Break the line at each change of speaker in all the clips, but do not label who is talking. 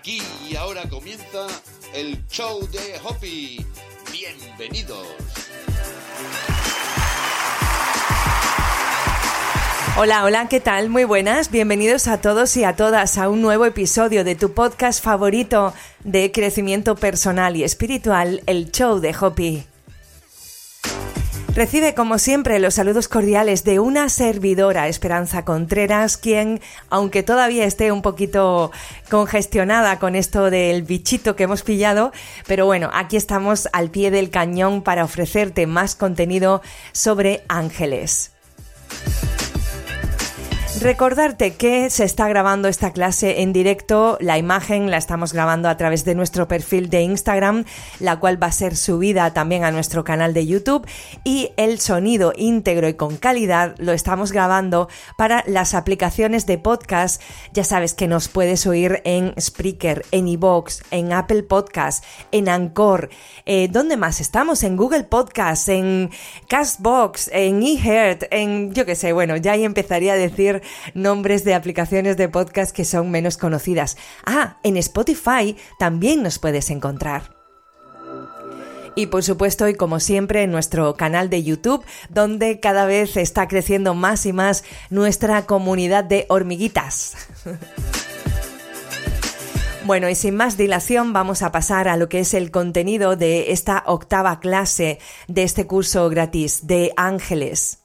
Aquí y ahora comienza el show de Hoppy. Bienvenidos.
Hola, hola, ¿qué tal? Muy buenas. Bienvenidos a todos y a todas a un nuevo episodio de tu podcast favorito de crecimiento personal y espiritual, el show de Hoppy. Recibe como siempre los saludos cordiales de una servidora, Esperanza Contreras, quien, aunque todavía esté un poquito congestionada con esto del bichito que hemos pillado, pero bueno, aquí estamos al pie del cañón para ofrecerte más contenido sobre ángeles. Recordarte que se está grabando esta clase en directo, la imagen la estamos grabando a través de nuestro perfil de Instagram, la cual va a ser subida también a nuestro canal de YouTube y el sonido íntegro y con calidad lo estamos grabando para las aplicaciones de podcast. Ya sabes que nos puedes oír en Spreaker, en iVoox, en Apple Podcast, en Anchor. Eh, ¿Dónde más estamos? En Google Podcast, en Castbox, en eHeart, en yo qué sé, bueno, ya ahí empezaría a decir nombres de aplicaciones de podcast que son menos conocidas. Ah, en Spotify también nos puedes encontrar. Y por supuesto, y como siempre, en nuestro canal de YouTube, donde cada vez está creciendo más y más nuestra comunidad de hormiguitas. Bueno, y sin más dilación vamos a pasar a lo que es el contenido de esta octava clase de este curso gratis de ángeles.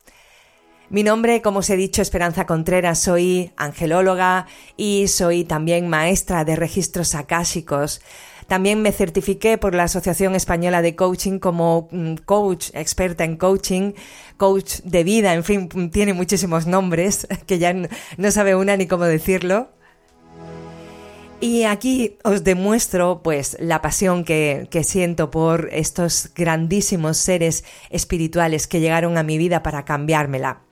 Mi nombre, como os he dicho, Esperanza Contreras, soy angelóloga y soy también maestra de registros akáshicos. También me certifiqué por la Asociación Española de Coaching como mm, coach, experta en coaching, coach de vida, en fin, tiene muchísimos nombres que ya no sabe una ni cómo decirlo. Y aquí os demuestro pues la pasión que, que, siento por estos grandísimos seres espirituales que llegaron a mi vida para cambiármela.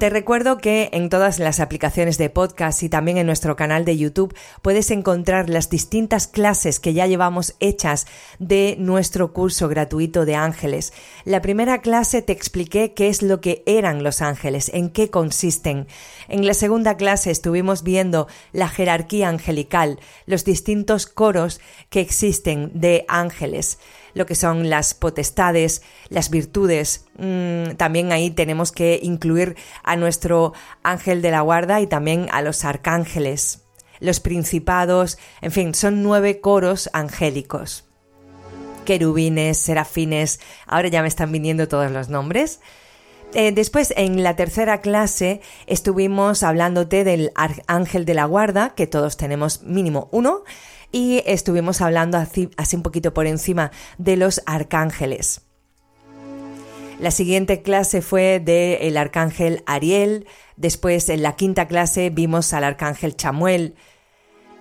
Te recuerdo que en todas las aplicaciones de podcast y también en nuestro canal de YouTube puedes encontrar las distintas clases que ya llevamos hechas de nuestro curso gratuito de ángeles. La primera clase te expliqué qué es lo que eran los ángeles, en qué consisten. En la segunda clase estuvimos viendo la jerarquía angelical, los distintos coros que existen de ángeles lo que son las potestades, las virtudes. Mm, también ahí tenemos que incluir a nuestro ángel de la guarda y también a los arcángeles, los principados, en fin, son nueve coros angélicos. Querubines, serafines, ahora ya me están viniendo todos los nombres. Eh, después, en la tercera clase, estuvimos hablándote del ángel de la guarda, que todos tenemos mínimo uno, y estuvimos hablando así, un poquito por encima de los arcángeles. La siguiente clase fue del arcángel Ariel, después en la quinta clase vimos al arcángel Chamuel,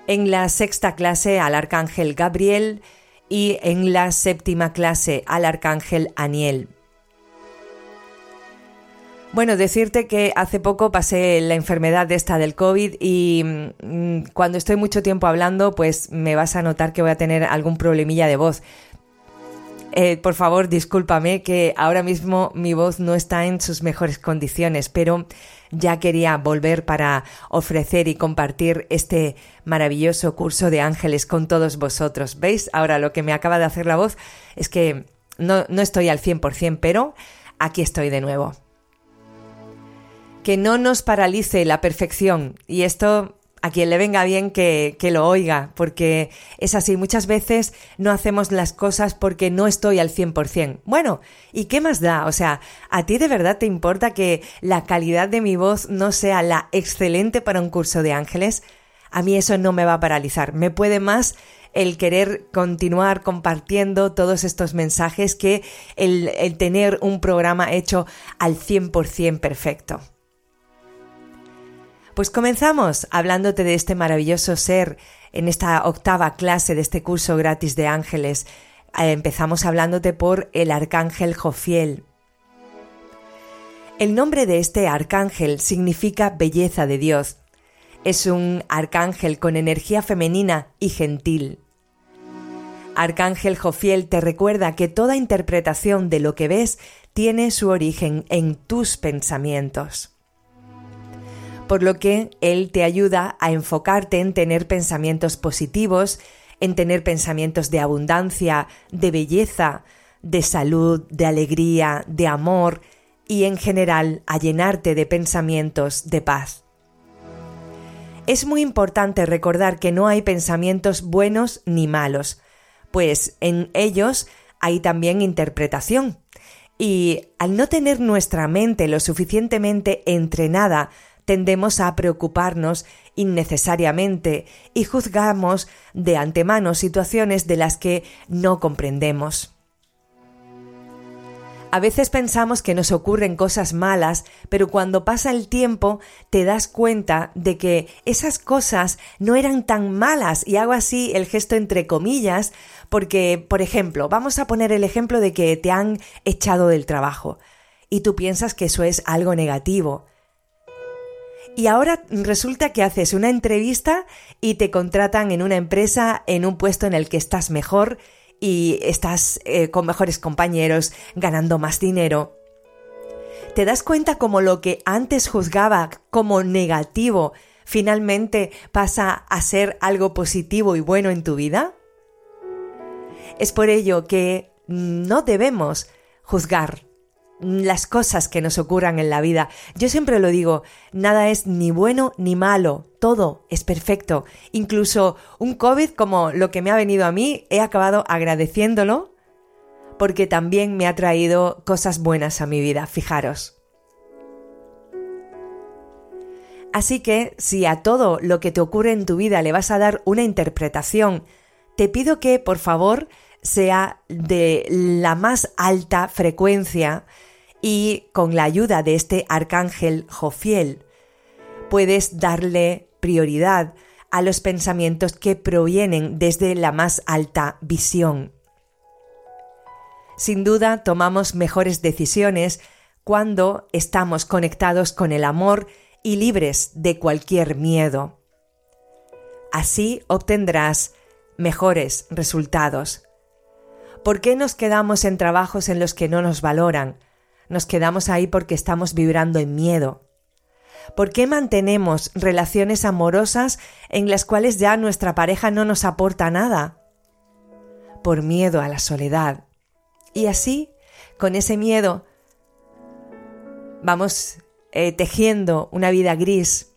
en la sexta clase al arcángel Gabriel y en la séptima clase al arcángel Aniel. Bueno, decirte que hace poco pasé la enfermedad de esta del COVID y mm, cuando estoy mucho tiempo hablando, pues me vas a notar que voy a tener algún problemilla de voz. Eh, por favor, discúlpame que ahora mismo mi voz no está en sus mejores condiciones, pero ya quería volver para ofrecer y compartir este maravilloso curso de ángeles con todos vosotros. ¿Veis? Ahora lo que me acaba de hacer la voz es que no, no estoy al 100%, pero aquí estoy de nuevo que no nos paralice la perfección. Y esto a quien le venga bien que, que, lo oiga, porque es así, muchas veces no hacemos las cosas porque no estoy al 100%. Bueno, ¿y qué más da? O sea, ¿a ti de verdad te importa que la calidad de mi voz no sea la excelente para un curso de ángeles? A mí eso no me va a paralizar, me puede más el querer continuar compartiendo todos estos mensajes que el, el tener un programa hecho al 100% perfecto. Pues comenzamos hablándote de este maravilloso ser en esta octava clase de este curso gratis de ángeles. Eh, empezamos hablándote por el arcángel Jofiel. El nombre de este arcángel significa belleza de Dios. Es un arcángel con energía femenina y gentil. Arcángel Jofiel te recuerda que toda interpretación de lo que ves tiene su origen en tus pensamientos. Por lo que él te ayuda a enfocarte en tener pensamientos positivos, en tener pensamientos de abundancia, de belleza, de salud, de alegría, de amor y en general a llenarte de pensamientos de paz. Es muy importante recordar que no hay pensamientos buenos ni malos, pues en ellos hay también interpretación. Y al no tener nuestra mente lo suficientemente entrenada, tendemos a preocuparnos innecesariamente y juzgamos de antemano situaciones de las que no comprendemos. A veces pensamos que nos ocurren cosas malas, pero cuando pasa el tiempo te das cuenta de que esas cosas no eran tan malas y hago así el gesto entre comillas porque, por ejemplo, vamos a poner el ejemplo de que te han echado del trabajo y tú piensas que eso es algo negativo. Y ahora resulta que haces una entrevista y te contratan en una empresa en un puesto en el que estás mejor y estás eh, con mejores compañeros, ganando más dinero. ¿Te das cuenta como lo que antes juzgaba como negativo finalmente pasa a ser algo positivo y bueno en tu vida? Es por ello que no debemos juzgar las cosas que nos ocurran en la vida. Yo siempre lo digo, nada es ni bueno ni malo, todo es perfecto. Incluso un COVID como lo que me ha venido a mí, he acabado agradeciéndolo porque también me ha traído cosas buenas a mi vida, fijaros. Así que si a todo lo que te ocurre en tu vida le vas a dar una interpretación, te pido que por favor sea de la más alta frecuencia y con la ayuda de este arcángel Jofiel puedes darle prioridad a los pensamientos que provienen desde la más alta visión. Sin duda tomamos mejores decisiones cuando estamos conectados con el amor y libres de cualquier miedo. Así obtendrás mejores resultados. ¿Por qué nos quedamos en trabajos en los que no nos valoran? Nos quedamos ahí porque estamos vibrando en miedo? ¿Por qué mantenemos relaciones amorosas en las cuales ya nuestra pareja no nos aporta nada? Por miedo a la soledad. Y así, con ese miedo, vamos eh, tejiendo una vida gris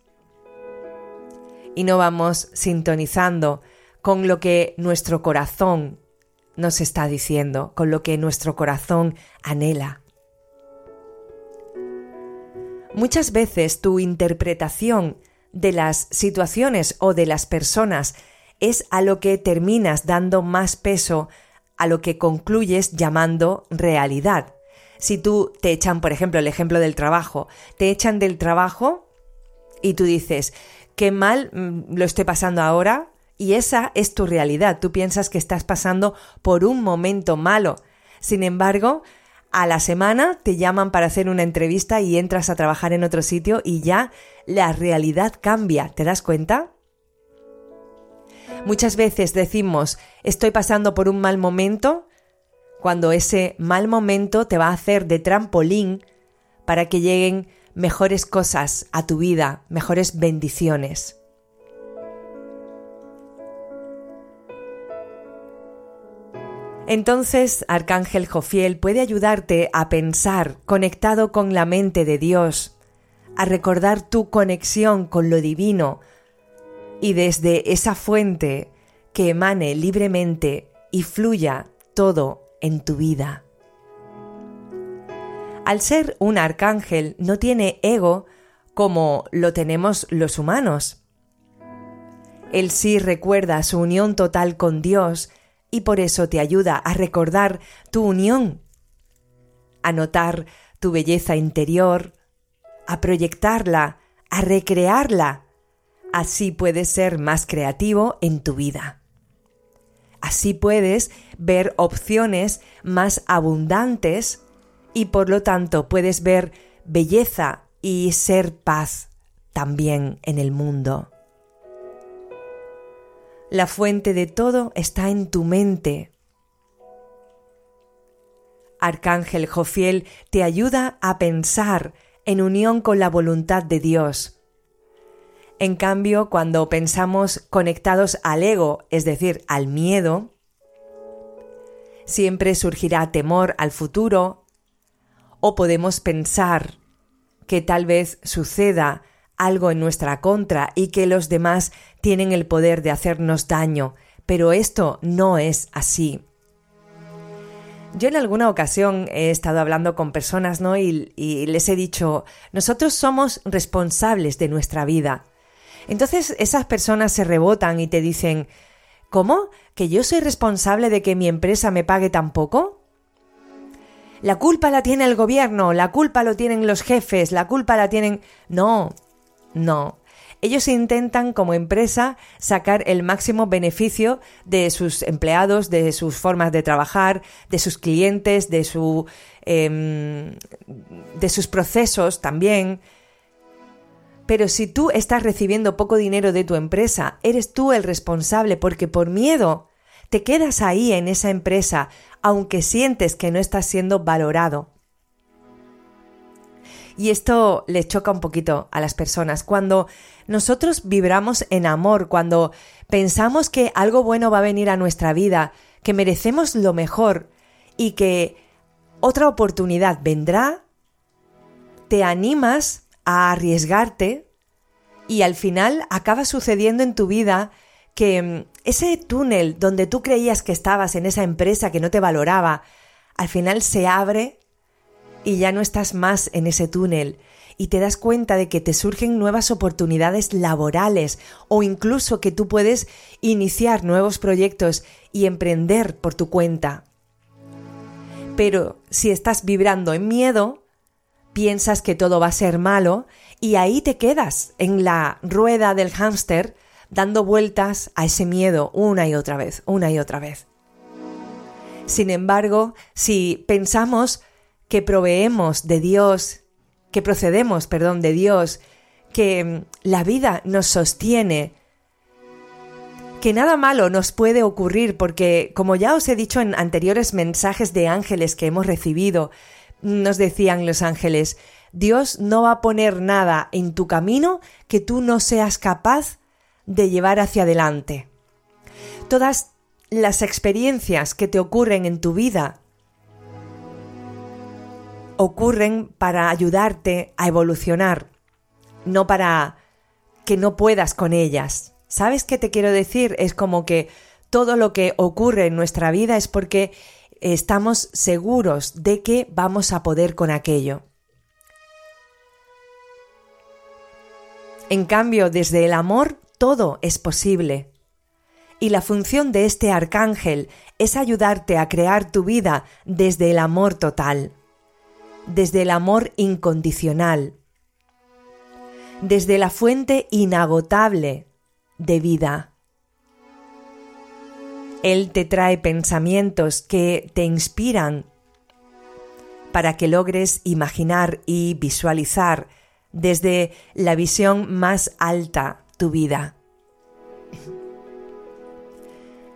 y no vamos sintonizando con lo que nuestro corazón nos está diciendo, con lo que nuestro corazón anhela. Muchas veces tu interpretación de las situaciones o de las personas es a lo que terminas dando más peso a lo que concluyes llamando realidad. Si tú te echan, por ejemplo, el ejemplo del trabajo, te echan del trabajo y tú dices, qué mal mm, lo estoy pasando ahora, y esa es tu realidad. Tú piensas que estás pasando por un momento malo. Sin embargo, a la semana te llaman para hacer una entrevista y entras a trabajar en otro sitio y ya la realidad cambia, ¿te das cuenta? Muchas veces decimos estoy pasando por un mal momento cuando ese mal momento te va a hacer de trampolín para que lleguen mejores cosas a tu vida, mejores bendiciones. Entonces, Arcángel Jofiel puede ayudarte a pensar conectado con la mente de Dios, a recordar tu conexión con lo divino y desde esa fuente que emane libremente y fluya todo en tu vida. Al ser un arcángel no tiene ego como lo tenemos los humanos. Él sí recuerda su unión total con Dios y por eso te ayuda a recordar tu unión, a notar tu belleza interior, a proyectarla, a recrearla. Así puedes ser más creativo en tu vida. Así puedes ver opciones más abundantes y por lo tanto puedes ver belleza y ser paz también en el mundo. La fuente de todo está en tu mente. Arcángel Jofiel te ayuda a pensar en unión con la voluntad de Dios, En cambio, cuando pensamos conectados al ego, es decir, al miedo, siempre surgirá temor al futuro o podemos pensar que tal vez suceda algo en nuestra contra y que los demás tienen el poder de hacernos daño, pero esto no es así. Yo en alguna ocasión he estado hablando con personas, ¿no? Y, les he dicho, nosotros somos responsables de nuestra vida. Entonces esas personas se rebotan y te dicen, ¿cómo? ¿Que yo soy responsable de que mi empresa me pague tan poco? La culpa la tiene el gobierno, la culpa lo tienen los jefes, la culpa la tienen... No, no. Ellos intentan como empresa sacar el máximo beneficio de sus empleados, de sus formas de trabajar, de sus clientes, de, su, eh, de sus procesos también. Pero si tú estás recibiendo poco dinero de tu empresa, eres tú el responsable porque por miedo te quedas ahí en esa empresa, aunque sientes que no estás siendo valorado. Y esto le choca un poquito a las personas. Cuando nosotros vibramos en amor, cuando pensamos que algo bueno va a venir a nuestra vida, que merecemos lo mejor y que otra oportunidad vendrá, te animas a arriesgarte y al final acaba sucediendo en tu vida que mm, ese túnel donde tú creías que estabas en esa empresa que no te valoraba, al final se abre y ya no estás más en ese túnel y te das cuenta de que te surgen nuevas oportunidades laborales o incluso que tú puedes iniciar nuevos proyectos y emprender por tu cuenta. Pero si estás vibrando en miedo, piensas que todo va a ser malo y ahí te quedas en la rueda del hámster dando vueltas a ese miedo una y otra vez, una y otra vez. Sin embargo, si pensamos que proveemos de Dios, que procedemos, perdón, de Dios, que mm, la vida nos sostiene, que nada malo nos puede ocurrir porque, como ya os he dicho en anteriores mensajes de ángeles que hemos recibido, nos decían los ángeles, Dios no va a poner nada en tu camino que tú no seas capaz de llevar hacia adelante. Todas las experiencias que te ocurren en tu vida ocurren para ayudarte a evolucionar, no para que no puedas con ellas. ¿Sabes qué te quiero decir? Es como que todo lo que ocurre en nuestra vida es porque estamos seguros de que vamos a poder con aquello. En cambio, desde el amor todo es posible. Y la función de este arcángel es ayudarte a crear tu vida desde el amor total desde el amor incondicional, desde la fuente inagotable de vida. Él te trae pensamientos que te inspiran para que logres imaginar y visualizar desde la visión más alta tu vida.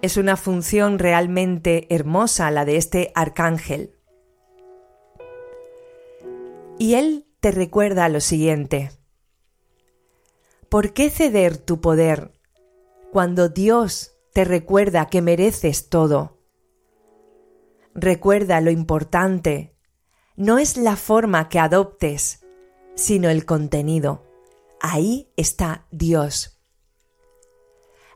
Es una función realmente hermosa la de este arcángel. Y él te recuerda lo siguiente. ¿Por qué ceder tu poder cuando Dios te recuerda que mereces todo? Recuerda lo importante. No es la forma que adoptes, sino el contenido. Ahí está Dios.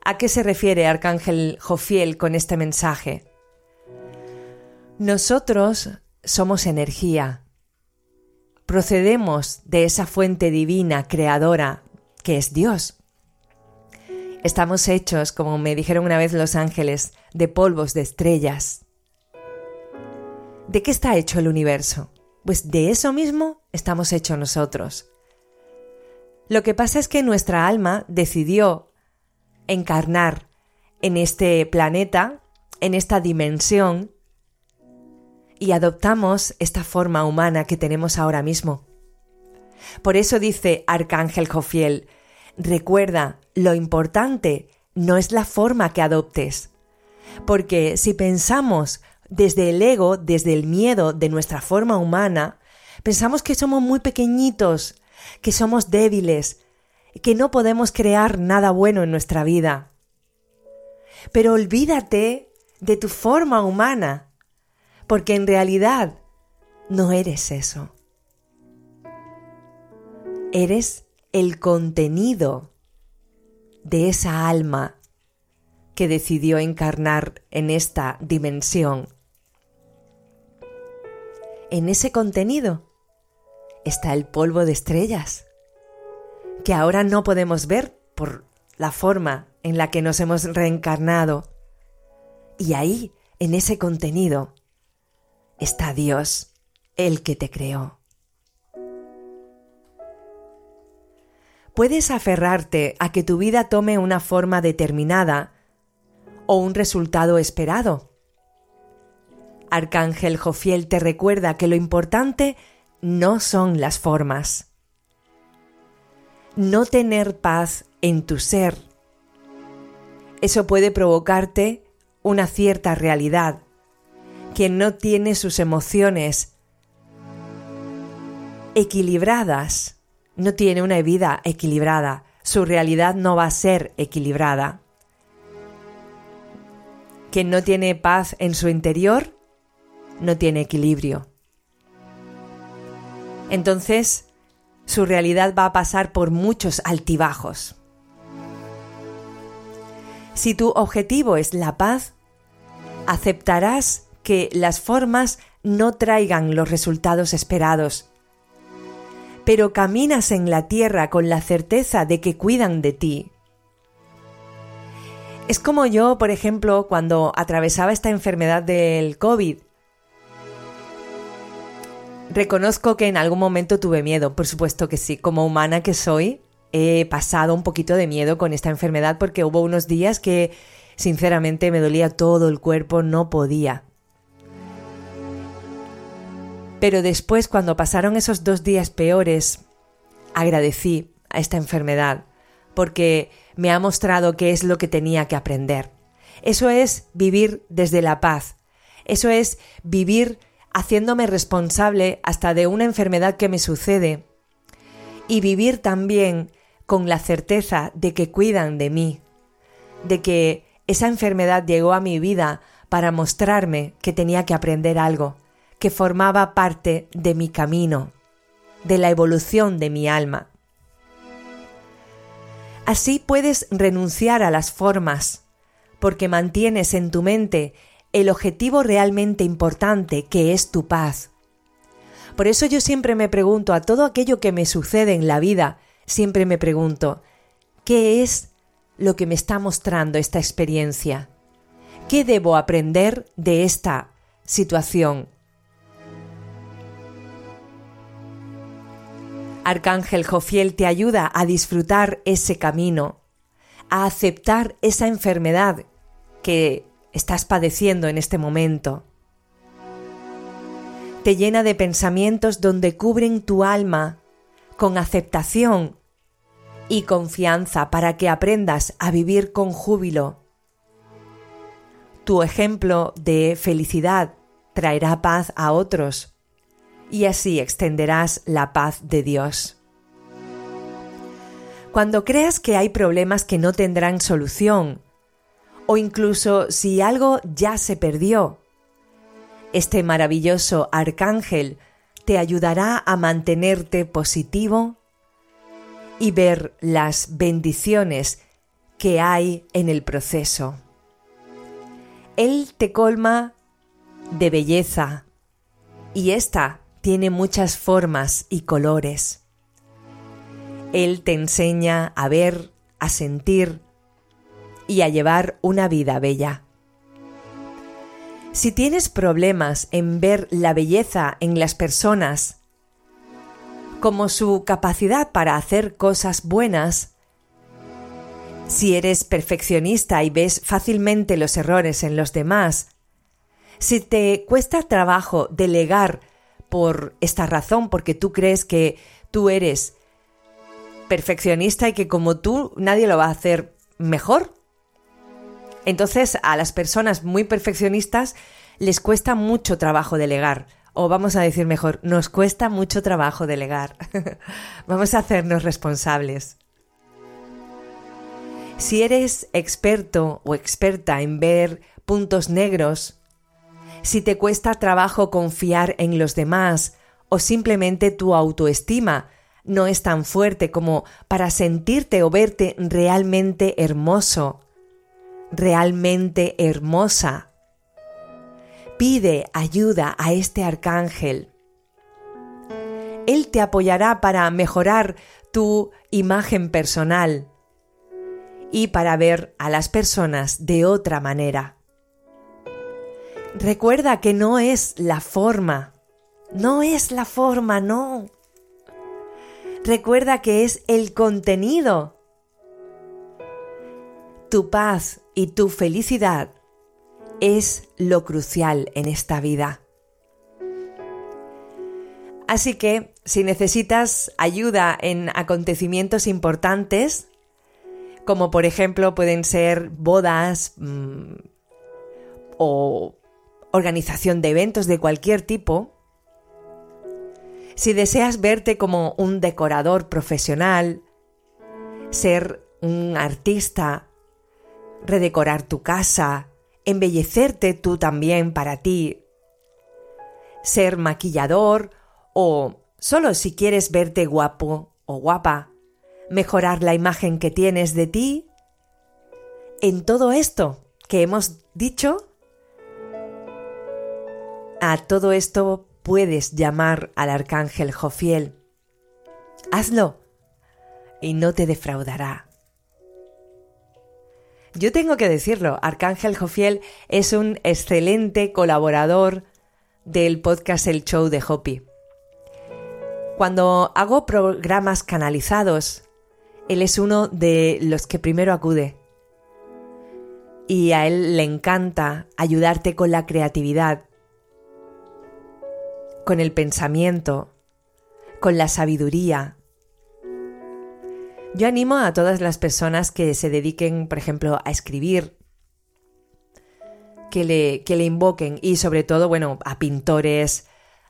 ¿A qué se refiere Arcángel Jofiel con este mensaje? Nosotros somos energía, procedemos de esa fuente divina, creadora, que es Dios. Estamos hechos, como me dijeron una vez los ángeles, de polvos de estrellas. ¿De qué está hecho el universo? Pues de eso mismo estamos hechos nosotros. Lo que pasa es que nuestra alma decidió encarnar en este planeta, en esta dimensión, y adoptamos esta forma humana que tenemos ahora mismo. Por eso dice Arcángel Jofiel, recuerda, lo importante no es la forma que adoptes, porque si pensamos desde el ego, desde el miedo de nuestra forma humana, pensamos que somos muy pequeñitos, que somos débiles, que no podemos crear nada bueno en nuestra vida. Pero olvídate de tu forma humana, porque en realidad no eres eso. Eres el contenido de esa alma que decidió encarnar en esta dimensión. En ese contenido está el polvo de estrellas, que ahora no podemos ver por la forma en la que nos hemos reencarnado. Y ahí, en ese contenido, está Dios, el que te creó. Puedes aferrarte a que tu vida tome una forma determinada o un resultado esperado. Arcángel Jofiel te recuerda que lo importante no son las formas. No tener paz en tu ser. Eso puede provocarte una cierta realidad. Quien no tiene sus emociones equilibradas, no tiene una vida equilibrada, su realidad no va a ser equilibrada. Quien no tiene paz en su interior, no tiene equilibrio entonces su realidad va a pasar por muchos altibajos. Si tu objetivo es la paz, aceptarás que las formas no traigan los resultados esperados, pero caminas en la tierra con la certeza de que cuidan de ti. Es como yo, por ejemplo, cuando atravesaba esta enfermedad del COVID, Reconozco que en algún momento tuve miedo, por supuesto que sí, como humana que soy, he pasado un poquito de miedo con esta enfermedad porque hubo unos días que sinceramente me dolía todo el cuerpo, no podía. Pero después, cuando pasaron esos dos días peores, agradecí a esta enfermedad porque me ha mostrado qué es lo que tenía que aprender. Eso es vivir desde la paz. Eso es vivir haciéndome responsable hasta de una enfermedad que me sucede y vivir también con la certeza de que cuidan de mí, de que esa enfermedad llegó a mi vida para mostrarme que tenía que aprender algo, que formaba parte de mi camino, de la evolución de mi alma. Así puedes renunciar a las formas, porque mantienes en tu mente el objetivo realmente importante que es tu paz. Por eso yo siempre me pregunto a todo aquello que me sucede en la vida, siempre me pregunto, ¿qué es lo que me está mostrando esta experiencia? ¿Qué debo aprender de esta situación? Arcángel Jofiel te ayuda a disfrutar ese camino, a aceptar esa enfermedad que estás padeciendo en este momento. Te llena de pensamientos donde cubren tu alma con aceptación y confianza para que aprendas a vivir con júbilo. Tu ejemplo de felicidad traerá paz a otros y así extenderás la paz de Dios. Cuando creas que hay problemas que no tendrán solución, o incluso si algo ya se perdió. Este maravilloso arcángel te ayudará a mantenerte positivo y ver las bendiciones que hay en el proceso. Él te colma de belleza y esta tiene muchas formas y colores. Él te enseña a ver, a sentir, y a llevar una vida bella. Si tienes problemas en ver la belleza en las personas, como su capacidad para hacer cosas buenas, si eres perfeccionista y ves fácilmente los errores en los demás, si te cuesta trabajo delegar por esta razón, porque tú crees que tú eres perfeccionista y que como tú nadie lo va a hacer mejor, entonces, a las personas muy perfeccionistas les cuesta mucho trabajo delegar. O vamos a decir mejor, nos cuesta mucho trabajo delegar. vamos a hacernos responsables. Si eres experto o experta en ver puntos negros, si te cuesta trabajo confiar en los demás o simplemente tu autoestima no es tan fuerte como para sentirte o verte realmente hermoso, realmente hermosa. Pide ayuda a este arcángel. Él te apoyará para mejorar tu imagen personal y para ver a las personas de otra manera. Recuerda que no es la forma, no es la forma, no. Recuerda que es el contenido. Tu paz y tu felicidad es lo crucial en esta vida. Así que si necesitas ayuda en acontecimientos importantes, como por ejemplo pueden ser bodas mmm, o organización de eventos de cualquier tipo, si deseas verte como un decorador profesional, ser un artista, redecorar tu casa, embellecerte tú también para ti, ser maquillador o solo si quieres verte guapo o guapa, mejorar la imagen que tienes de ti, en todo esto que hemos dicho, a todo esto puedes llamar al arcángel Jofiel. Hazlo y no te defraudará. Yo tengo que decirlo, Arcángel Jofiel es un excelente colaborador del podcast El Show de Hopi. Cuando hago programas canalizados, él es uno de los que primero acude. Y a él le encanta ayudarte con la creatividad, con el pensamiento, con la sabiduría. Yo animo a todas las personas que se dediquen, por ejemplo, a escribir, que le, que le invoquen y sobre todo, bueno, a pintores,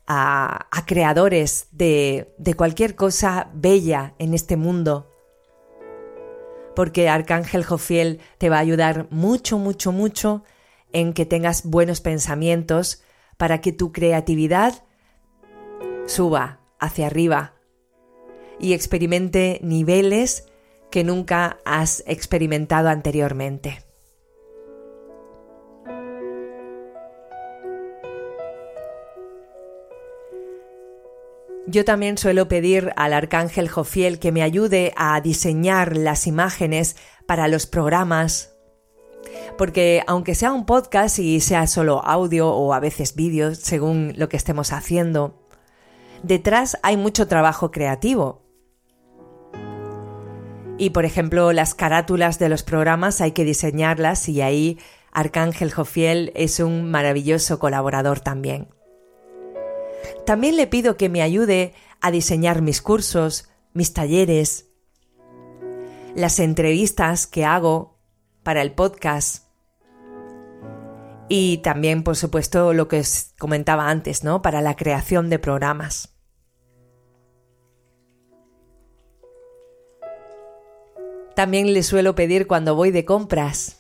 a, creadores de, de cualquier cosa bella en este mundo. Porque Arcángel Jofiel te va a ayudar mucho, mucho, mucho en que tengas buenos pensamientos para que tu creatividad suba hacia arriba y experimente niveles que nunca has experimentado anteriormente. Yo también suelo pedir al arcángel Jofiel que me ayude a diseñar las imágenes para los programas, porque aunque sea un podcast y sea solo audio o a veces vídeos, según lo que estemos haciendo, detrás hay mucho trabajo creativo. Y por ejemplo, las carátulas de los programas hay que diseñarlas y ahí Arcángel Jofiel es un maravilloso colaborador también. También le pido que me ayude a diseñar mis cursos, mis talleres, las entrevistas que hago para el podcast y también, por supuesto, lo que os comentaba antes, ¿no? Para la creación de programas. También le suelo pedir cuando voy de compras.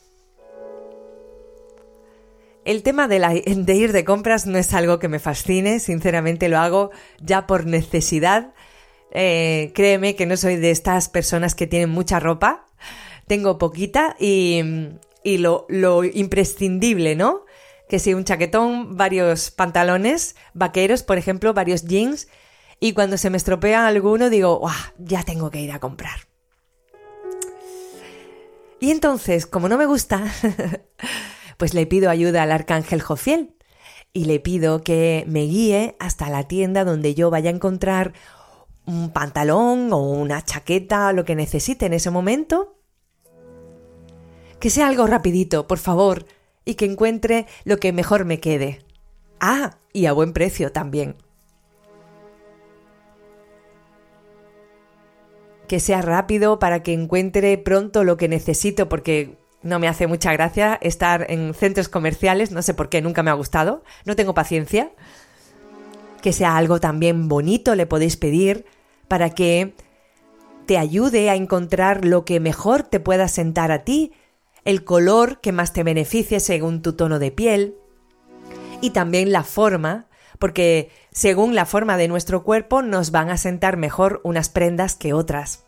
El tema de, ir de compras no es algo que me fascine, sinceramente lo hago ya por necesidad. Eh, créeme que no soy de estas personas que tienen mucha ropa, tengo poquita y, lo, lo, imprescindible, ¿no? Que si un chaquetón, varios pantalones vaqueros, por ejemplo, varios jeans, y cuando se me estropea alguno digo, ya tengo que ir a comprar. Y entonces, como no me gusta, pues le pido ayuda al arcángel Jofiel y le pido que me guíe hasta la tienda donde yo vaya a encontrar un pantalón o una chaqueta, lo que necesite en ese momento. Que sea algo rapidito, por favor, y que encuentre lo que mejor me quede. Ah, y a buen precio también. que sea rápido para que encuentre pronto lo que necesito, porque no me hace mucha gracia estar en centros comerciales, no sé por qué, nunca me ha gustado, no tengo paciencia. Que sea algo también bonito, le podéis pedir, para que te ayude a encontrar lo que mejor te pueda sentar a ti, el color que más te beneficie según tu tono de piel y también la forma, porque según la forma de nuestro cuerpo nos van a sentar mejor unas prendas que otras.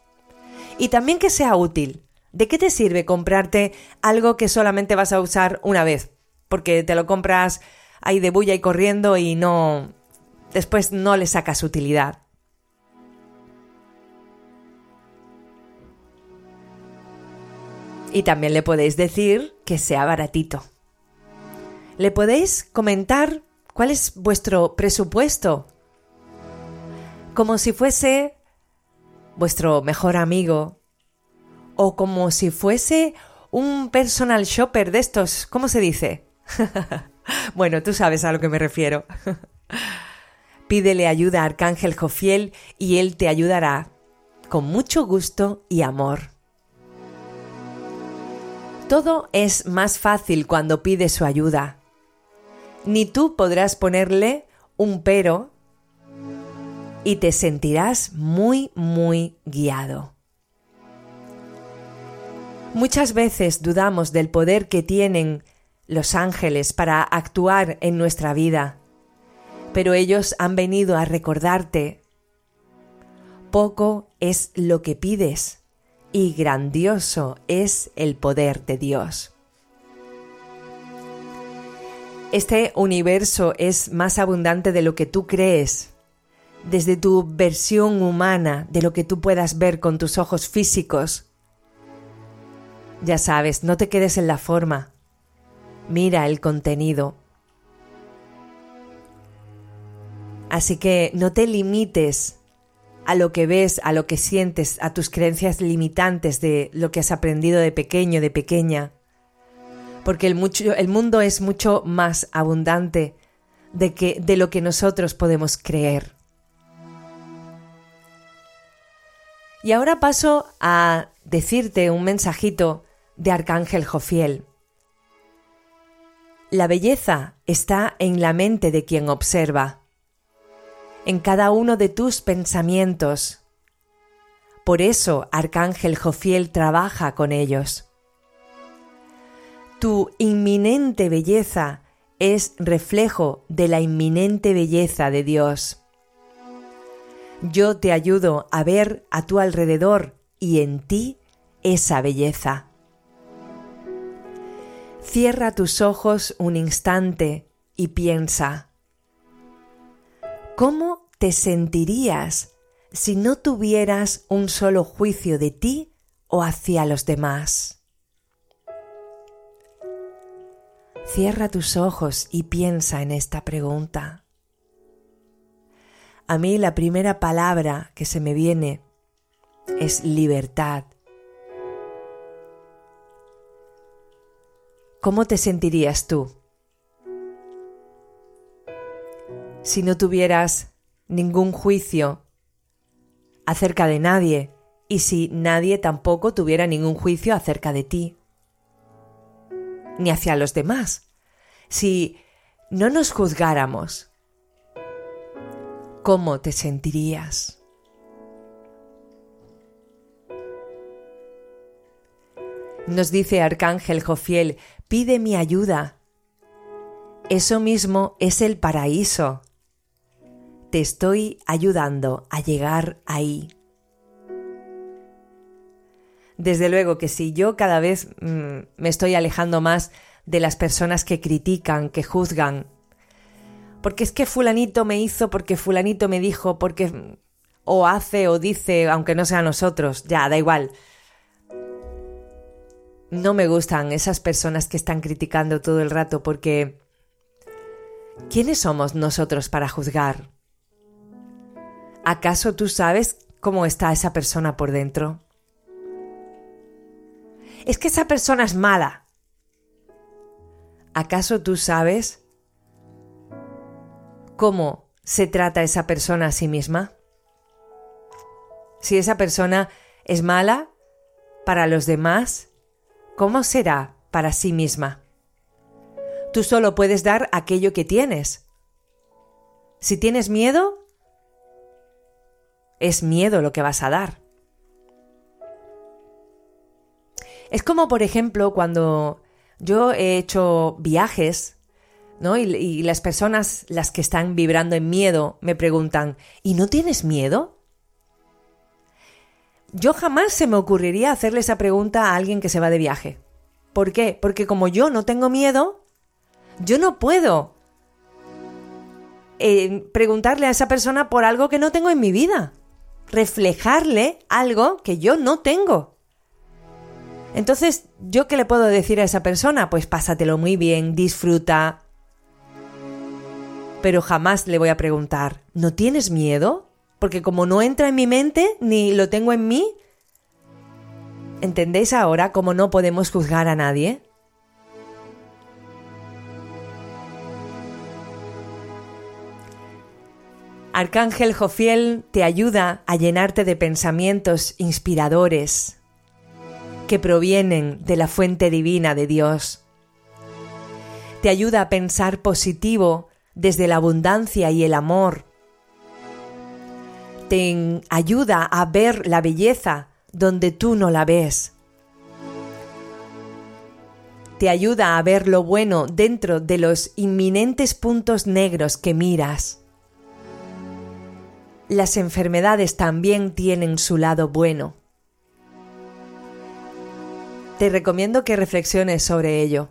Y también que sea útil. ¿De qué te sirve comprarte algo que solamente vas a usar una vez? Porque te lo compras ahí de bulla y corriendo y no... después no le sacas utilidad. Y también le podéis decir que sea baratito. Le podéis comentar cuál es vuestro presupuesto. Como si fuese vuestro mejor amigo. O como si fuese un personal shopper de estos. ¿Cómo se dice? bueno, tú sabes a lo que me refiero. Pídele ayuda a Arcángel Jofiel y él te ayudará con mucho gusto y amor. Todo es más fácil cuando pide su ayuda. Ni tú podrás ponerle un pero y te sentirás muy, muy guiado. Muchas veces dudamos del poder que tienen los ángeles para actuar en nuestra vida, pero ellos han venido a recordarte, poco es lo que pides y grandioso es el poder de Dios. Este universo es más abundante de lo que tú crees, desde tu versión humana, de lo que tú puedas ver con tus ojos físicos. Ya sabes, no te quedes en la forma, mira el contenido. Así que no te limites a lo que ves, a lo que sientes, a tus creencias limitantes de lo que has aprendido de pequeño, de pequeña. Porque el, el mundo es mucho más abundante de, que, de lo que nosotros podemos creer. Y ahora paso a decirte un mensajito de Arcángel Jofiel. La belleza está en la mente de quien observa en cada uno de tus pensamientos. Por eso Arcángel Jofiel trabaja con ellos. Tu inminente belleza es reflejo de la inminente belleza de Dios. Yo te ayudo a ver a tu alrededor y en ti esa belleza. Cierra tus ojos un instante y piensa. ¿Cómo te sentirías si no tuvieras un solo juicio de ti o hacia los demás? Cierra tus ojos y piensa en esta pregunta. A mí la primera palabra que se me viene es libertad. ¿Cómo te sentirías tú? Si no tuvieras ningún juicio acerca de nadie y si nadie tampoco tuviera ningún juicio acerca de ti, ni hacia los demás. Si no nos juzgáramos, ¿cómo te sentirías? Nos dice Arcángel Jofiel, pide mi ayuda. Eso mismo es el paraíso te estoy ayudando a llegar ahí. Desde luego que si yo cada vez mm, me estoy alejando más de las personas que critican, que juzgan, porque es que fulanito me hizo, porque fulanito me dijo, porque o hace o dice, aunque no sea nosotros, ya, da igual. No me gustan esas personas que están criticando todo el rato porque ¿quiénes somos nosotros para juzgar? ¿Acaso tú sabes cómo está esa persona por dentro? Es que esa persona es mala. ¿Acaso tú sabes cómo se trata esa persona a sí misma? Si esa persona es mala para los demás, ¿cómo será para sí misma? Tú solo puedes dar aquello que tienes. Si tienes miedo, es miedo lo que vas a dar. Es como, por ejemplo, cuando yo he hecho viajes, ¿no? Y, las personas, las que están vibrando en miedo, me preguntan, ¿y no tienes miedo? Yo jamás se me ocurriría hacerle esa pregunta a alguien que se va de viaje. ¿Por qué? Porque como yo no tengo miedo, yo no puedo eh, preguntarle a esa persona por algo que no tengo en mi vida. Reflejarle algo que yo no tengo. Entonces, ¿yo qué le puedo decir a esa persona? Pues pásatelo muy bien, disfruta. Pero jamás le voy a preguntar, ¿no tienes miedo? Porque como no entra en mi mente, ni lo tengo en mí, ¿entendéis ahora cómo no podemos juzgar a nadie? Arcángel Jofiel te ayuda a llenarte de pensamientos inspiradores que provienen de la fuente divina de Dios. Te ayuda a pensar positivo desde la abundancia y el amor. Te ayuda a ver la belleza donde tú no la ves. Te ayuda a ver lo bueno dentro de los inminentes puntos negros que miras las enfermedades también tienen su lado bueno. Te recomiendo que reflexiones sobre ello,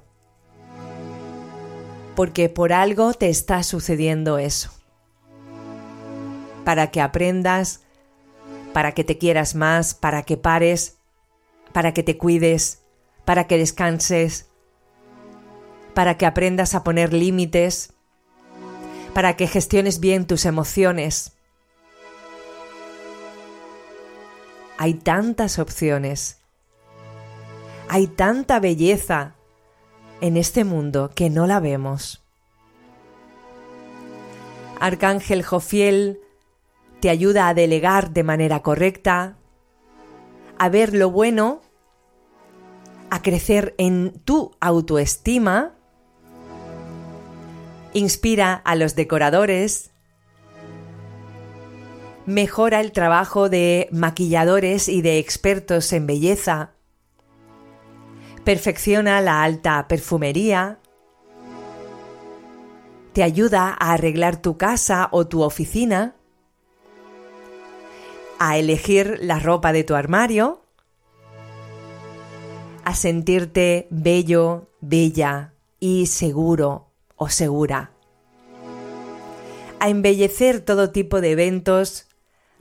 porque por algo te está sucediendo eso. Para que aprendas, para que te quieras más, para que pares, para que te cuides, para que descanses, para que aprendas a poner límites, para que gestiones bien tus emociones Hay tantas opciones. Hay tanta belleza en este mundo que no la vemos. Arcángel Jofiel te ayuda a delegar de manera correcta, a ver lo bueno, a crecer en tu autoestima, inspira a los decoradores, mejora el trabajo de maquilladores y de expertos en belleza, perfecciona la alta perfumería, te ayuda a arreglar tu casa o tu oficina, a elegir la ropa de tu armario, a sentirte bello, bella y seguro o segura, a embellecer todo tipo de eventos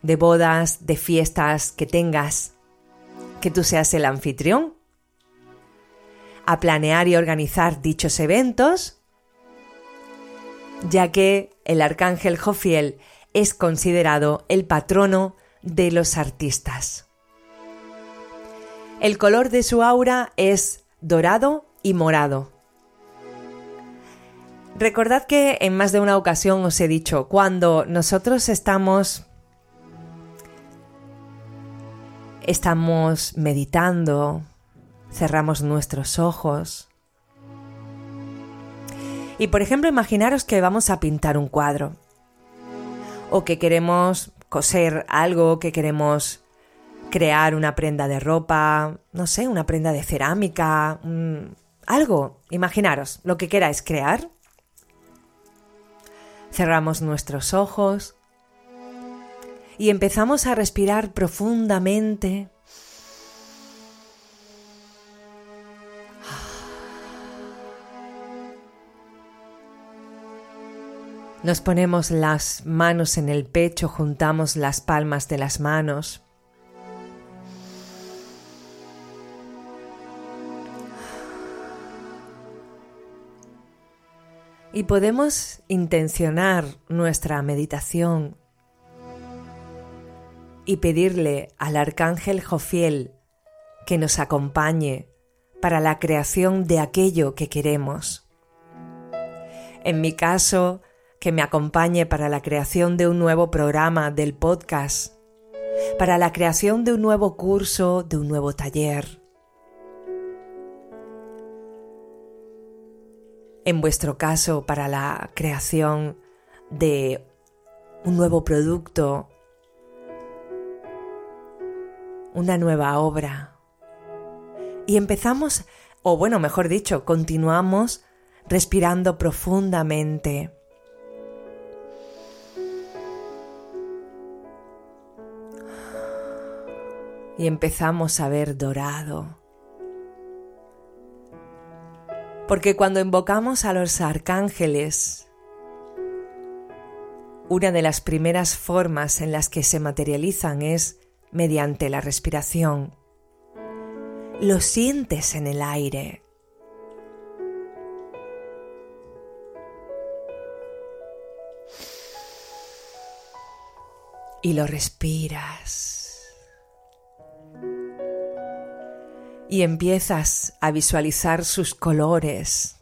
de bodas, de fiestas que tengas, que tú seas el anfitrión, a planear y organizar dichos eventos, ya que el arcángel Jofiel es considerado el patrono de los artistas. El color de su aura es dorado y morado. Recordad que en más de una ocasión os he dicho, cuando nosotros estamos estamos meditando, cerramos nuestros ojos. Y por ejemplo, imaginaros que vamos a pintar un cuadro o que queremos coser algo, que queremos crear una prenda de ropa, no sé, una prenda de cerámica, algo, imaginaros, lo que queráis crear. Cerramos nuestros ojos y empezamos a respirar profundamente. Nos ponemos las manos en el pecho, juntamos las palmas de las manos. Y podemos intencionar nuestra meditación y pedirle al arcángel Jofiel que nos acompañe para la creación de aquello que queremos. En mi caso, que me acompañe para la creación de un nuevo programa del podcast, para la creación de un nuevo curso, de un nuevo taller. En vuestro caso, para la creación de un nuevo producto una nueva obra y empezamos, o bueno, mejor dicho, continuamos respirando profundamente. Y empezamos a ver dorado. Porque cuando invocamos a los arcángeles, una de las primeras formas en las que se materializan es mediante la respiración. Lo sientes en el aire. Y lo respiras. y empiezas a visualizar sus colores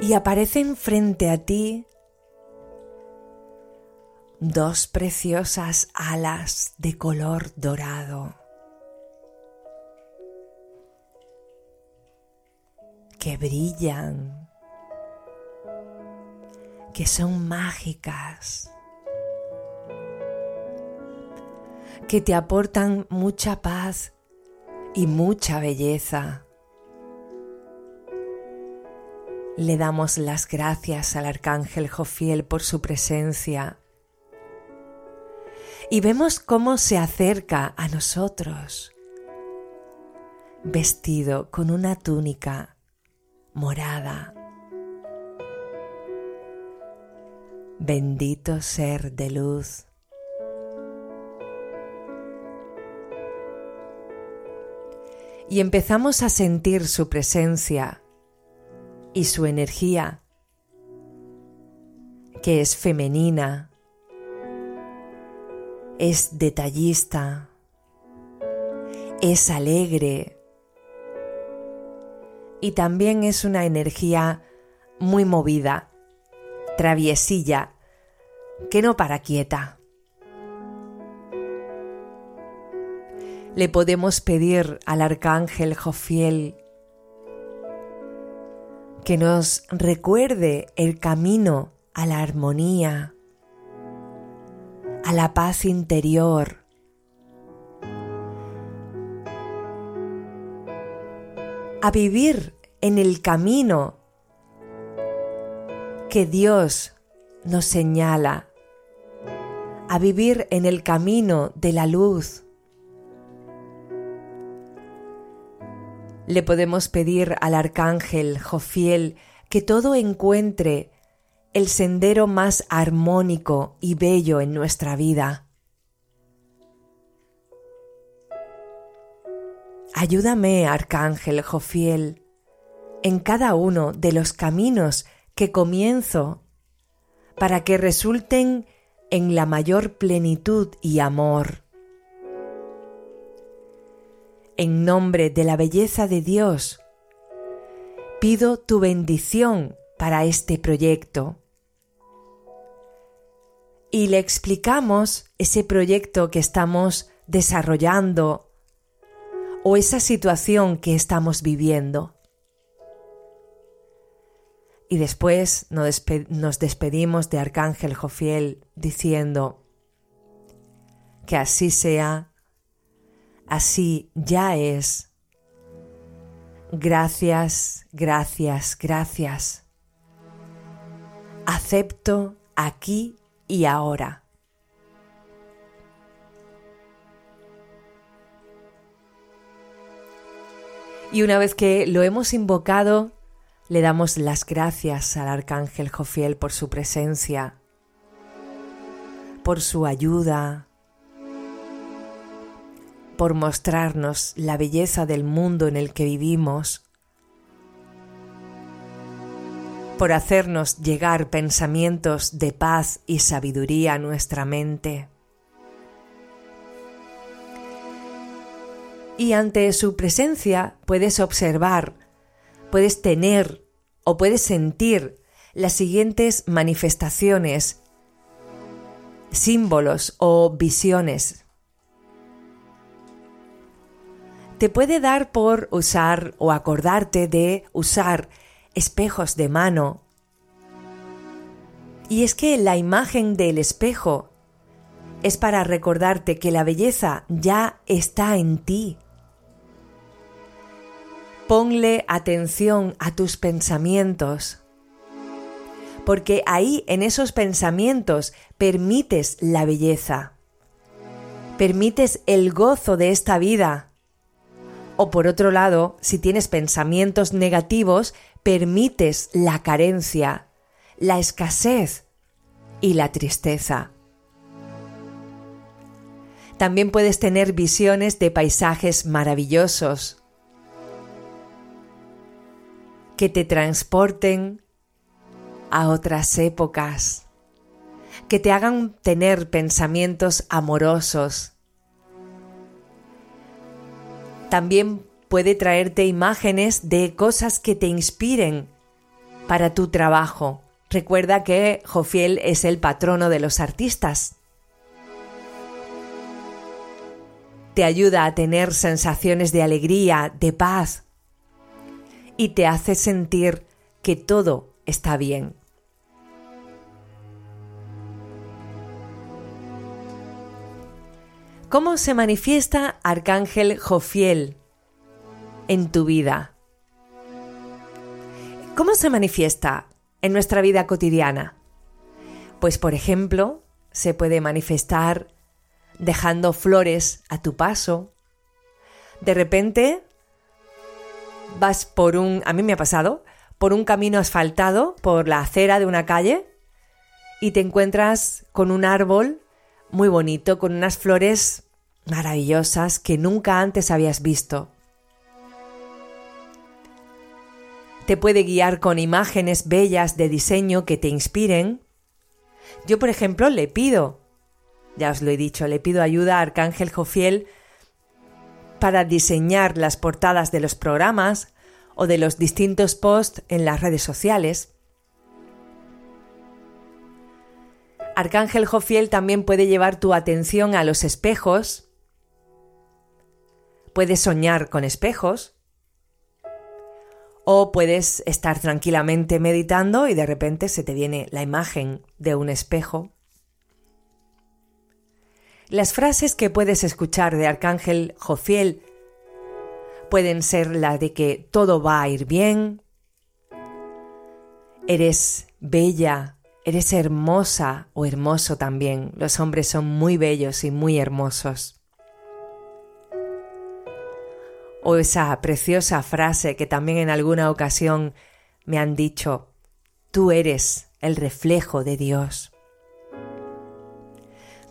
y aparecen frente a ti dos preciosas alas de color dorado. Que brillan, que son mágicas, que te aportan mucha paz y mucha belleza. Le damos las gracias al arcángel Jofiel por su presencia y vemos cómo se acerca a nosotros, vestido con una túnica morada. Bendito ser de luz. y empezamos a sentir su presencia y su energía, que es femenina, es detallista, es alegre y también es una energía muy movida, traviesilla, que no para quieta. le podemos pedir al arcángel Jofiel que nos recuerde el camino a la armonía, a la paz interior, a vivir en el camino que Dios nos señala, a vivir en el camino de la luz, Le podemos pedir al arcángel Jofiel que todo encuentre el sendero más armónico y bello en nuestra vida. Ayúdame, arcángel Jofiel, en cada uno de los caminos que comienzo para que resulten en la mayor plenitud y amor en nombre de la belleza de Dios, pido tu bendición para este proyecto. Y le explicamos ese proyecto que estamos desarrollando o esa situación que estamos viviendo. Y después nos despedimos de Arcángel Jofiel diciendo, que así sea así ya es. Gracias, gracias, gracias. Acepto aquí y ahora. Y una vez que lo hemos invocado, le damos las gracias al arcángel Jofiel por su presencia, por su ayuda, por mostrarnos la belleza del mundo en el que vivimos, por hacernos llegar pensamientos de paz y sabiduría a nuestra mente. Y ante su presencia puedes observar, puedes tener o puedes sentir las siguientes manifestaciones, símbolos o visiones te puede dar por usar o acordarte de usar espejos de mano. Y es que la imagen del espejo es para recordarte que la belleza ya está en ti. Ponle atención a tus pensamientos, porque ahí en esos pensamientos permites la belleza, permites el gozo de esta vida. O por otro lado, si tienes pensamientos negativos, permites la carencia, la escasez y la tristeza. También puedes tener visiones de paisajes maravillosos que te transporten a otras épocas, que te hagan tener pensamientos amorosos. También puede traerte imágenes de cosas que te inspiren para tu trabajo. Recuerda que Jofiel es el patrono de los artistas. Te ayuda a tener sensaciones de alegría, de paz y te hace sentir que todo está bien. ¿Cómo se manifiesta Arcángel Jofiel en tu vida? ¿Cómo se manifiesta en nuestra vida cotidiana? Pues por ejemplo, se puede manifestar dejando flores a tu paso. De repente vas por un, a mí me ha pasado, por un camino asfaltado, por la acera de una calle, y te encuentras con un árbol muy bonito, con unas flores maravillosas que nunca antes habías visto. Te puede guiar con imágenes bellas de diseño que te inspiren. Yo, por ejemplo, le pido, ya os lo he dicho, le pido ayuda a Arcángel Jofiel para diseñar las portadas de los programas o de los distintos posts en las redes sociales. Arcángel Jofiel también puede llevar tu atención a los espejos puedes soñar con espejos o puedes estar tranquilamente meditando y de repente se te viene la imagen de un espejo. Las frases que puedes escuchar de Arcángel Jofiel pueden ser la de que todo va a ir bien, eres bella, eres hermosa o hermoso también. Los hombres son muy bellos y muy hermosos. O esa preciosa frase que también en alguna ocasión me han dicho, tú eres el reflejo de Dios.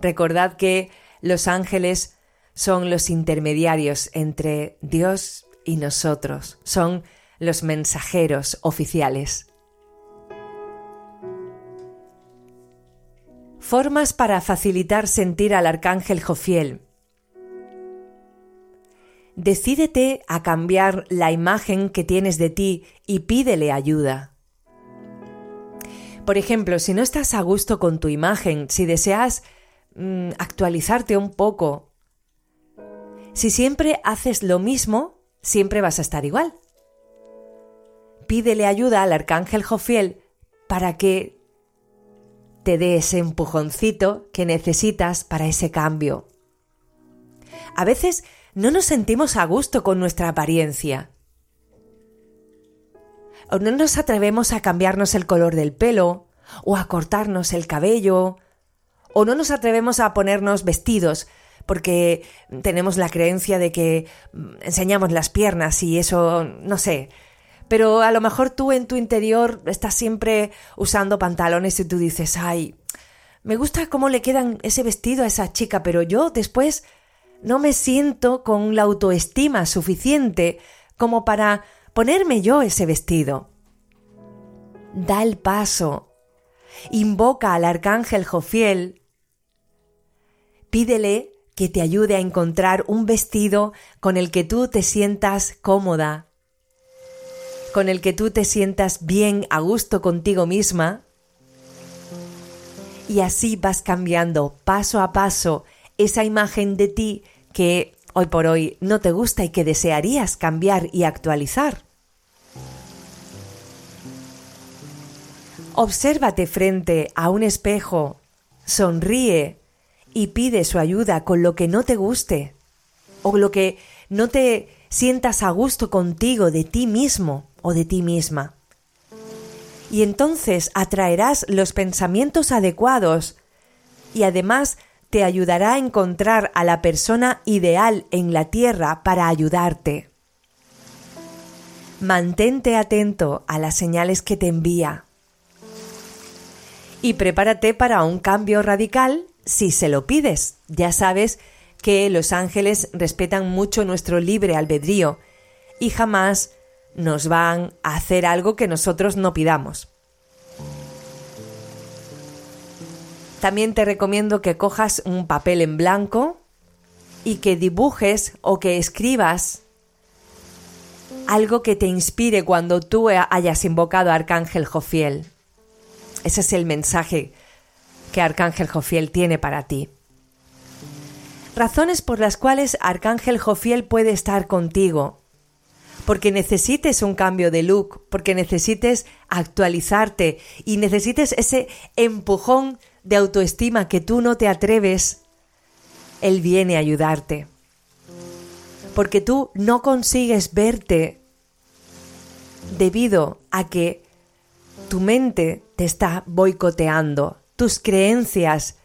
Recordad que los ángeles son los intermediarios entre Dios y nosotros, son los mensajeros oficiales. Formas para facilitar sentir al arcángel Jofiel. Decídete a cambiar la imagen que tienes de ti y pídele ayuda. Por ejemplo, si no estás a gusto con tu imagen, si deseas mm, actualizarte un poco, si siempre haces lo mismo, siempre vas a estar igual. Pídele ayuda al arcángel Jofiel para que te dé ese empujoncito que necesitas para ese cambio. A veces no nos sentimos a gusto con nuestra apariencia. O no nos atrevemos a cambiarnos el color del pelo, o a cortarnos el cabello, o no nos atrevemos a ponernos vestidos porque tenemos la creencia de que enseñamos las piernas y eso, no sé. Pero a lo mejor tú en tu interior estás siempre usando pantalones y tú dices, ay, me gusta cómo le quedan ese vestido a esa chica, pero yo después no me siento con la autoestima suficiente como para ponerme yo ese vestido. Da el paso. Invoca al arcángel Jofiel. Pídele que te ayude a encontrar un vestido con el que tú te sientas cómoda, con el que tú te sientas bien a gusto contigo misma. Y así vas cambiando paso a paso esa imagen de ti que hoy por hoy no te gusta y que desearías cambiar y actualizar. Obsérvate frente a un espejo, sonríe y pide su ayuda con lo que no te guste o lo que no te sientas a gusto contigo, de ti mismo o de ti misma. Y entonces atraerás los pensamientos adecuados y además te ayudará a encontrar a la persona ideal en la tierra para ayudarte. Mantente atento a las señales que te envía. Y prepárate para un cambio radical si se lo pides. Ya sabes que los ángeles respetan mucho nuestro libre albedrío y jamás nos van a hacer algo que nosotros no pidamos. También te recomiendo que cojas un papel en blanco y que dibujes o que escribas algo que te inspire cuando tú hayas invocado a Arcángel Jofiel. Ese es el mensaje que Arcángel Jofiel tiene para ti. Razones por las cuales Arcángel Jofiel puede estar contigo. Porque necesites un cambio de look, porque necesites actualizarte y necesites ese empujón de autoestima que tú no te atreves, Él viene a ayudarte. Porque tú no consigues verte debido a que tu mente te está boicoteando, tus creencias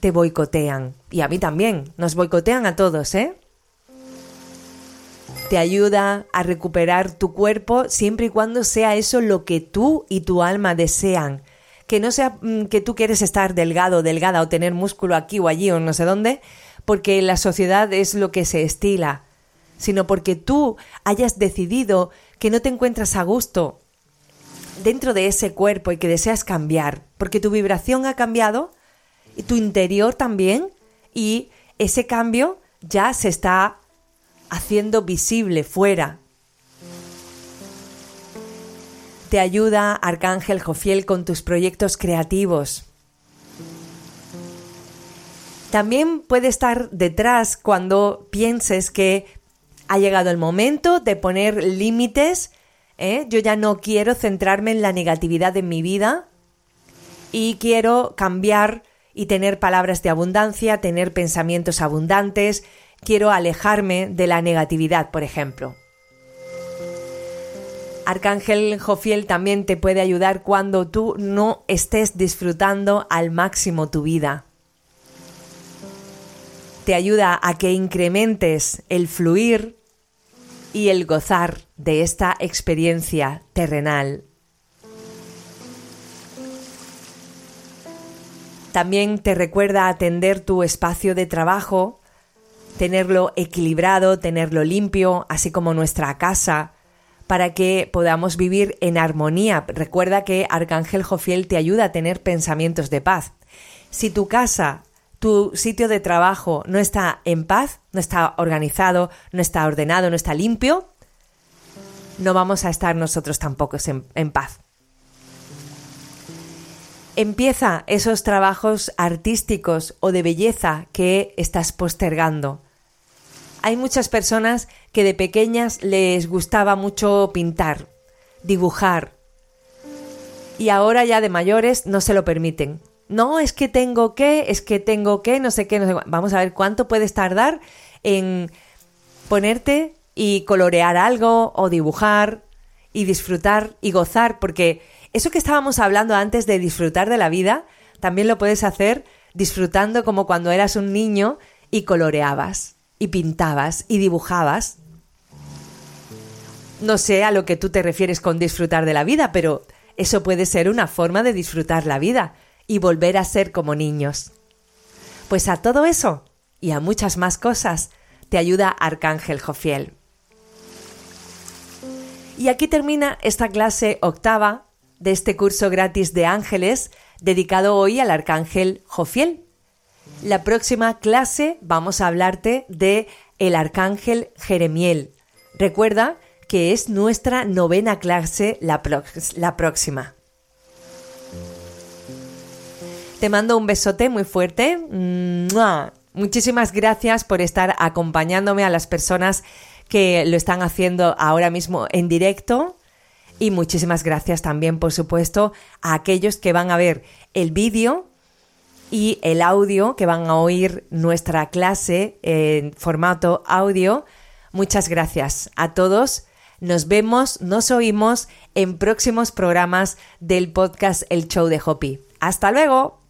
te boicotean. Y a mí también, nos boicotean a todos, ¿eh? Te ayuda a recuperar tu cuerpo siempre y cuando sea eso lo que tú y tu alma desean. Que no sea mm, que tú quieres estar delgado, delgada o tener músculo aquí o allí o no sé dónde, porque la sociedad es lo que se estila, sino porque tú hayas decidido que no te encuentras a gusto dentro de ese cuerpo y que deseas cambiar, porque tu vibración ha cambiado, y tu interior también, y ese cambio ya se está haciendo visible fuera. Te ayuda Arcángel Jofiel con tus proyectos creativos. También puede estar detrás cuando pienses que ha llegado el momento de poner límites ¿eh? Yo ya no quiero centrarme en la negatividad en mi vida y quiero cambiar y tener palabras de abundancia, tener pensamientos abundantes, quiero alejarme de la negatividad, por ejemplo. Arcángel Jofiel también te puede ayudar cuando tú no estés disfrutando al máximo tu vida. Te ayuda a que incrementes el fluir, y el gozar de esta experiencia terrenal. También te recuerda atender tu espacio de trabajo, tenerlo equilibrado, tenerlo limpio, así como nuestra casa, para que podamos vivir en armonía. Recuerda que Arcángel Jofiel te ayuda a tener pensamientos de paz. Si tu casa tu sitio de trabajo no está en paz, no está organizado, no está ordenado, no está limpio, no vamos a estar nosotros tampoco en, paz. Empieza esos trabajos artísticos o de belleza que estás postergando. Hay muchas personas que de pequeñas les gustaba mucho pintar, dibujar, y ahora ya de mayores no se lo permiten. No, es que tengo que, es que tengo que, no sé qué, no sé Vamos a ver cuánto puedes tardar en ponerte y colorear algo o dibujar y disfrutar y gozar, porque eso que estábamos hablando antes de disfrutar de la vida, también lo puedes hacer disfrutando como cuando eras un niño y coloreabas y pintabas y dibujabas. No sé a lo que tú te refieres con disfrutar de la vida, pero eso puede ser una forma de disfrutar la vida y volver a ser como niños. Pues a todo eso y a muchas más cosas te ayuda Arcángel Jofiel. Y aquí termina esta clase octava de este curso gratis de ángeles dedicado hoy al Arcángel Jofiel. La próxima clase vamos a hablarte de el Arcángel Jeremiel. Recuerda que es nuestra novena clase la, la próxima. Te mando un besote muy fuerte. Muchísimas gracias por estar acompañándome a las personas que lo están haciendo ahora mismo en directo. Y muchísimas gracias también, por supuesto, a aquellos que van a ver el vídeo y el audio, que van a oír nuestra clase en formato audio. Muchas gracias a todos. Nos vemos, nos oímos en próximos programas del podcast El Show de Hopi. Hasta luego.